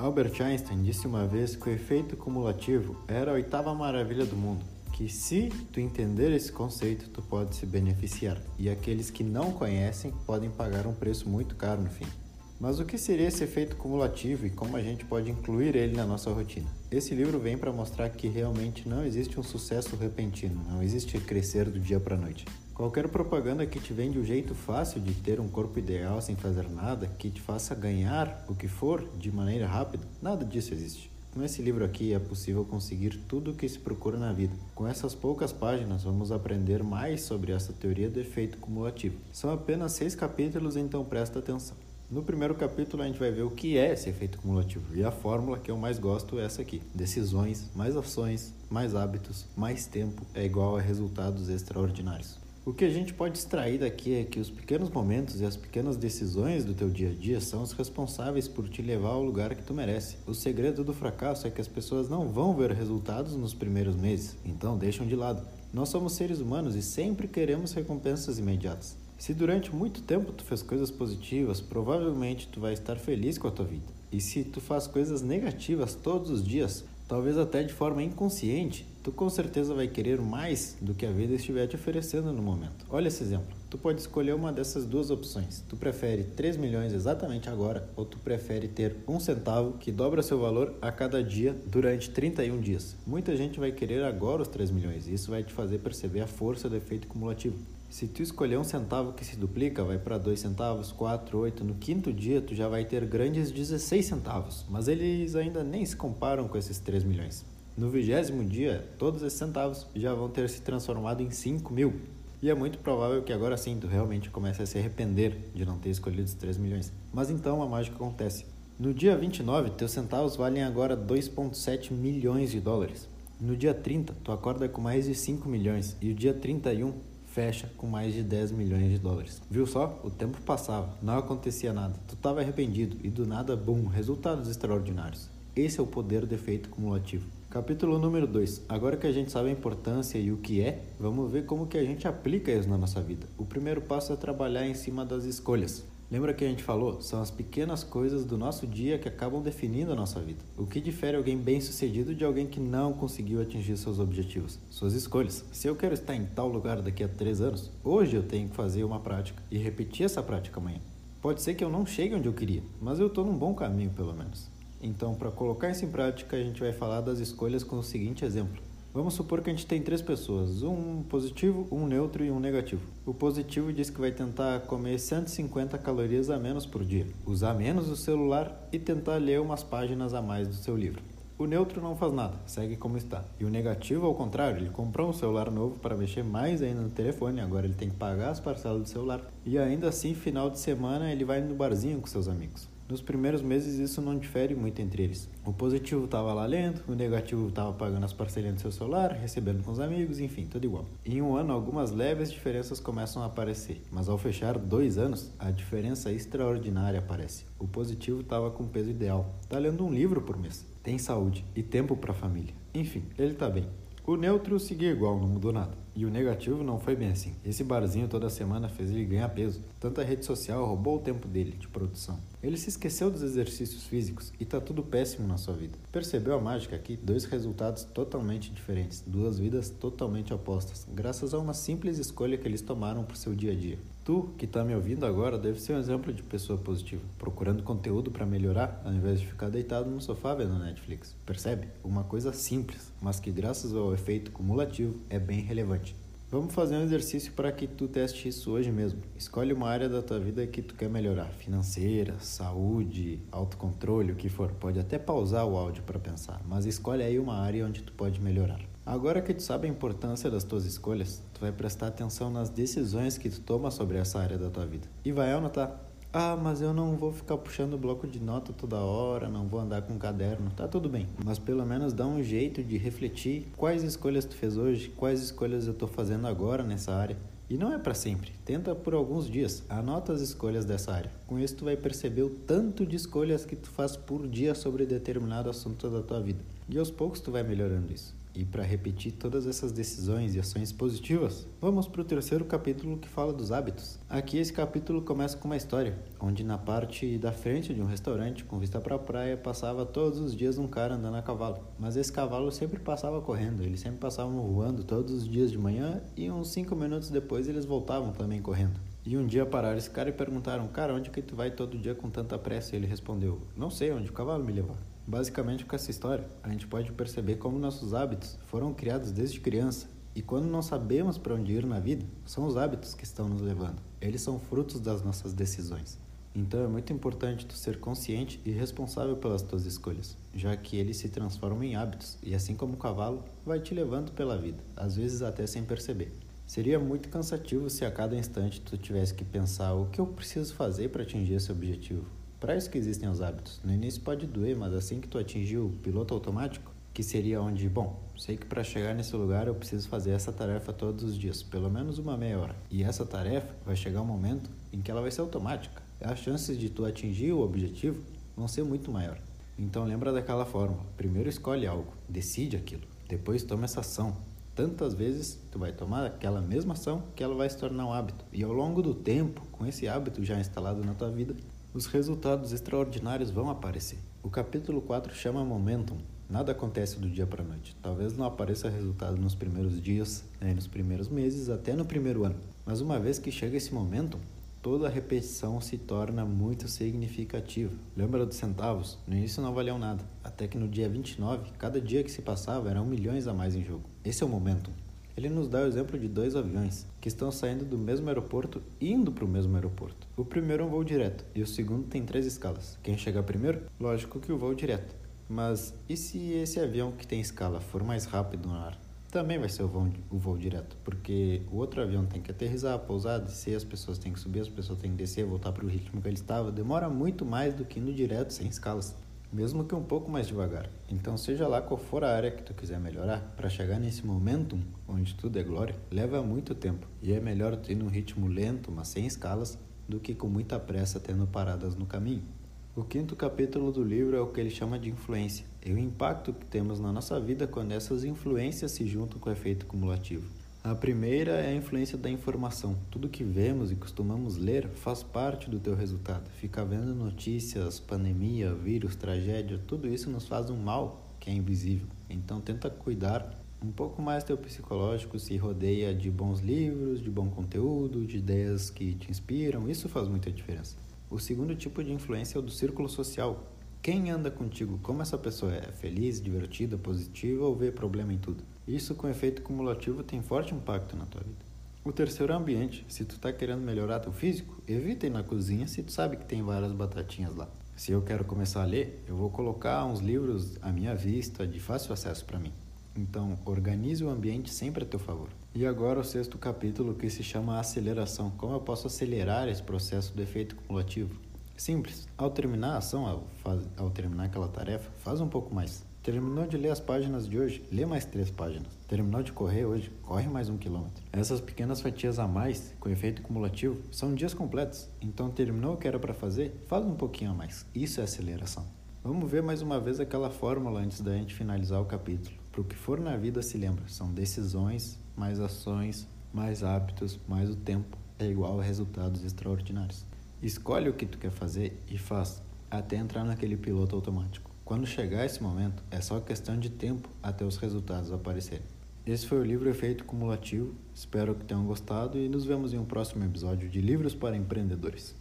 Albert Einstein disse uma vez que o efeito cumulativo era a oitava maravilha do mundo, que se tu entender esse conceito, tu pode se beneficiar, e aqueles que não conhecem podem pagar um preço muito caro no fim. Mas o que seria esse efeito cumulativo e como a gente pode incluir ele na nossa rotina? Esse livro vem para mostrar que realmente não existe um sucesso repentino, não existe crescer do dia para a noite. Qualquer propaganda que te vende o um jeito fácil de ter um corpo ideal sem fazer nada, que te faça ganhar o que for de maneira rápida, nada disso existe. Com esse livro aqui é possível conseguir tudo o que se procura na vida. Com essas poucas páginas, vamos aprender mais sobre essa teoria do efeito cumulativo. São apenas seis capítulos, então presta atenção. No primeiro capítulo a gente vai ver o que é esse efeito cumulativo e a fórmula que eu mais gosto é essa aqui: decisões mais ações mais hábitos mais tempo é igual a resultados extraordinários. O que a gente pode extrair daqui é que os pequenos momentos e as pequenas decisões do teu dia a dia são os responsáveis por te levar ao lugar que tu merece. O segredo do fracasso é que as pessoas não vão ver resultados nos primeiros meses, então deixam de lado. Nós somos seres humanos e sempre queremos recompensas imediatas. Se durante muito tempo tu fez coisas positivas, provavelmente tu vai estar feliz com a tua vida. E se tu faz coisas negativas todos os dias, talvez até de forma inconsciente, tu com certeza vai querer mais do que a vida estiver te oferecendo no momento. Olha esse exemplo. Tu pode escolher uma dessas duas opções. Tu prefere 3 milhões exatamente agora ou tu prefere ter um centavo que dobra seu valor a cada dia durante 31 dias. Muita gente vai querer agora os 3 milhões e isso vai te fazer perceber a força do efeito cumulativo. Se tu escolher um centavo que se duplica, vai para 2 centavos, 4, 8. No quinto dia, tu já vai ter grandes 16 centavos, mas eles ainda nem se comparam com esses 3 milhões. No vigésimo dia, todos esses centavos já vão ter se transformado em 5 mil. E é muito provável que agora sim tu realmente comece a se arrepender de não ter escolhido os 3 milhões. Mas então a mágica acontece. No dia 29, teus centavos valem agora 2,7 milhões de dólares. No dia 30, tu acorda com mais de 5 milhões. E o dia 31, fecha com mais de 10 milhões de dólares. Viu só? O tempo passava, não acontecia nada. Tu estava arrependido e do nada, bum, resultados extraordinários. Esse é o poder do efeito cumulativo. Capítulo número 2. Agora que a gente sabe a importância e o que é, vamos ver como que a gente aplica isso na nossa vida. O primeiro passo é trabalhar em cima das escolhas. Lembra que a gente falou? São as pequenas coisas do nosso dia que acabam definindo a nossa vida. O que difere alguém bem-sucedido de alguém que não conseguiu atingir seus objetivos? Suas escolhas. Se eu quero estar em tal lugar daqui a três anos, hoje eu tenho que fazer uma prática e repetir essa prática amanhã. Pode ser que eu não chegue onde eu queria, mas eu estou num bom caminho pelo menos. Então, para colocar isso em prática, a gente vai falar das escolhas com o seguinte exemplo. Vamos supor que a gente tem três pessoas, um positivo, um neutro e um negativo. O positivo diz que vai tentar comer 150 calorias a menos por dia, usar menos o celular e tentar ler umas páginas a mais do seu livro. O neutro não faz nada, segue como está. E o negativo, ao contrário, ele comprou um celular novo para mexer mais ainda no telefone, agora ele tem que pagar as parcelas do celular. E ainda assim, final de semana, ele vai no barzinho com seus amigos. Nos primeiros meses isso não difere muito entre eles. O positivo estava lá lendo, o negativo estava pagando as parcelinhas do seu celular, recebendo com os amigos, enfim, tudo igual. Em um ano, algumas leves diferenças começam a aparecer, mas ao fechar dois anos, a diferença extraordinária aparece. O positivo estava com peso ideal, está lendo um livro por mês, tem saúde e tempo para a família. Enfim, ele está bem. O neutro seguia igual, não mudou nada. E o negativo não foi bem assim. Esse barzinho toda semana fez ele ganhar peso. Tanta rede social roubou o tempo dele de produção. Ele se esqueceu dos exercícios físicos e tá tudo péssimo na sua vida. Percebeu a mágica aqui? Dois resultados totalmente diferentes, duas vidas totalmente opostas, graças a uma simples escolha que eles tomaram pro seu dia a dia. Tu, que está me ouvindo agora, deve ser um exemplo de pessoa positiva, procurando conteúdo para melhorar, ao invés de ficar deitado no sofá vendo Netflix. Percebe? Uma coisa simples, mas que graças ao efeito cumulativo é bem relevante. Vamos fazer um exercício para que tu teste isso hoje mesmo. Escolhe uma área da tua vida que tu quer melhorar, financeira, saúde, autocontrole, o que for. Pode até pausar o áudio para pensar, mas escolhe aí uma área onde tu pode melhorar. Agora que tu sabe a importância das tuas escolhas, tu vai prestar atenção nas decisões que tu toma sobre essa área da tua vida. E vai anotar ah, mas eu não vou ficar puxando bloco de nota toda hora, não vou andar com caderno. Tá tudo bem, mas pelo menos dá um jeito de refletir quais escolhas tu fez hoje, quais escolhas eu tô fazendo agora nessa área. E não é para sempre. Tenta por alguns dias. Anota as escolhas dessa área. Com isso tu vai perceber o tanto de escolhas que tu faz por dia sobre determinado assunto da tua vida. E aos poucos tu vai melhorando isso. E para repetir todas essas decisões e ações positivas, vamos para o terceiro capítulo que fala dos hábitos. Aqui esse capítulo começa com uma história, onde na parte da frente de um restaurante com vista para a praia passava todos os dias um cara andando a cavalo. Mas esse cavalo sempre passava correndo, eles sempre passavam voando todos os dias de manhã e uns cinco minutos depois eles voltavam também correndo. E um dia pararam esse cara e perguntaram: Cara, onde que tu vai todo dia com tanta pressa? E ele respondeu: Não sei onde o cavalo me levar. Basicamente, com essa história, a gente pode perceber como nossos hábitos foram criados desde criança. E quando não sabemos para onde ir na vida, são os hábitos que estão nos levando. Eles são frutos das nossas decisões. Então é muito importante tu ser consciente e responsável pelas tuas escolhas, já que eles se transformam em hábitos e assim como o cavalo, vai te levando pela vida, às vezes até sem perceber. Seria muito cansativo se a cada instante tu tivesse que pensar o que eu preciso fazer para atingir esse objetivo, para isso que existem os hábitos. No início pode doer, mas assim que tu atingir o piloto automático, que seria onde, bom, sei que para chegar nesse lugar eu preciso fazer essa tarefa todos os dias, pelo menos uma meia hora. E essa tarefa vai chegar um momento em que ela vai ser automática. As chances de tu atingir o objetivo vão ser muito maior. Então lembra daquela fórmula. Primeiro escolhe algo, decide aquilo, depois toma essa ação. Tantas vezes tu vai tomar aquela mesma ação que ela vai se tornar um hábito. E ao longo do tempo, com esse hábito já instalado na tua vida, os resultados extraordinários vão aparecer. O capítulo 4 chama Momentum. Nada acontece do dia para a noite. Talvez não apareça resultado nos primeiros dias, né, nos primeiros meses, até no primeiro ano. Mas uma vez que chega esse momentum, toda a repetição se torna muito significativa. Lembra dos centavos? No início não valiam nada, até que no dia 29, cada dia que se passava eram milhões a mais em jogo. Esse é o momentum. Ele nos dá o exemplo de dois aviões que estão saindo do mesmo aeroporto e indo para o mesmo aeroporto. O primeiro é um voo direto e o segundo tem três escalas. Quem chegar primeiro? Lógico que o voo direto. Mas e se esse avião que tem escala for mais rápido no ar? Também vai ser o voo, o voo direto, porque o outro avião tem que aterrissar, pousar, descer, as pessoas têm que subir, as pessoas têm que descer, voltar para o ritmo que ele estava. Demora muito mais do que no direto sem escalas mesmo que um pouco mais devagar. Então, seja lá qual for a área que tu quiser melhorar, para chegar nesse momentum onde tudo é glória, leva muito tempo. E é melhor tu ir num ritmo lento, mas sem escalas, do que com muita pressa tendo paradas no caminho. O quinto capítulo do livro é o que ele chama de influência, e o impacto que temos na nossa vida quando essas influências se juntam com o efeito cumulativo. A primeira é a influência da informação. Tudo que vemos e costumamos ler faz parte do teu resultado. Ficar vendo notícias, pandemia, vírus, tragédia, tudo isso nos faz um mal que é invisível. Então tenta cuidar um pouco mais teu psicológico, se rodeia de bons livros, de bom conteúdo, de ideias que te inspiram. Isso faz muita diferença. O segundo tipo de influência é o do círculo social. Quem anda contigo, como essa pessoa é feliz, divertida, positiva ou vê problema em tudo? Isso com efeito cumulativo tem forte impacto na tua vida. O terceiro ambiente. Se tu está querendo melhorar teu físico, evita ir na cozinha se tu sabe que tem várias batatinhas lá. Se eu quero começar a ler, eu vou colocar uns livros à minha vista de fácil acesso para mim. Então, organize o ambiente sempre a teu favor. E agora o sexto capítulo que se chama aceleração. Como eu posso acelerar esse processo do efeito cumulativo? Simples. Ao terminar a ação, ao, faz, ao terminar aquela tarefa, faz um pouco mais. Terminou de ler as páginas de hoje? Lê mais três páginas. Terminou de correr hoje? Corre mais um quilômetro. Essas pequenas fatias a mais, com efeito cumulativo, são dias completos. Então terminou o que era para fazer? Faz um pouquinho a mais. Isso é aceleração. Vamos ver mais uma vez aquela fórmula antes da gente finalizar o capítulo. Para o que for na vida se lembra, são decisões, mais ações, mais hábitos, mais o tempo é igual a resultados extraordinários. Escolhe o que tu quer fazer e faz até entrar naquele piloto automático. Quando chegar esse momento, é só questão de tempo até os resultados aparecerem. Esse foi o livro Efeito Cumulativo. Espero que tenham gostado e nos vemos em um próximo episódio de Livros para Empreendedores.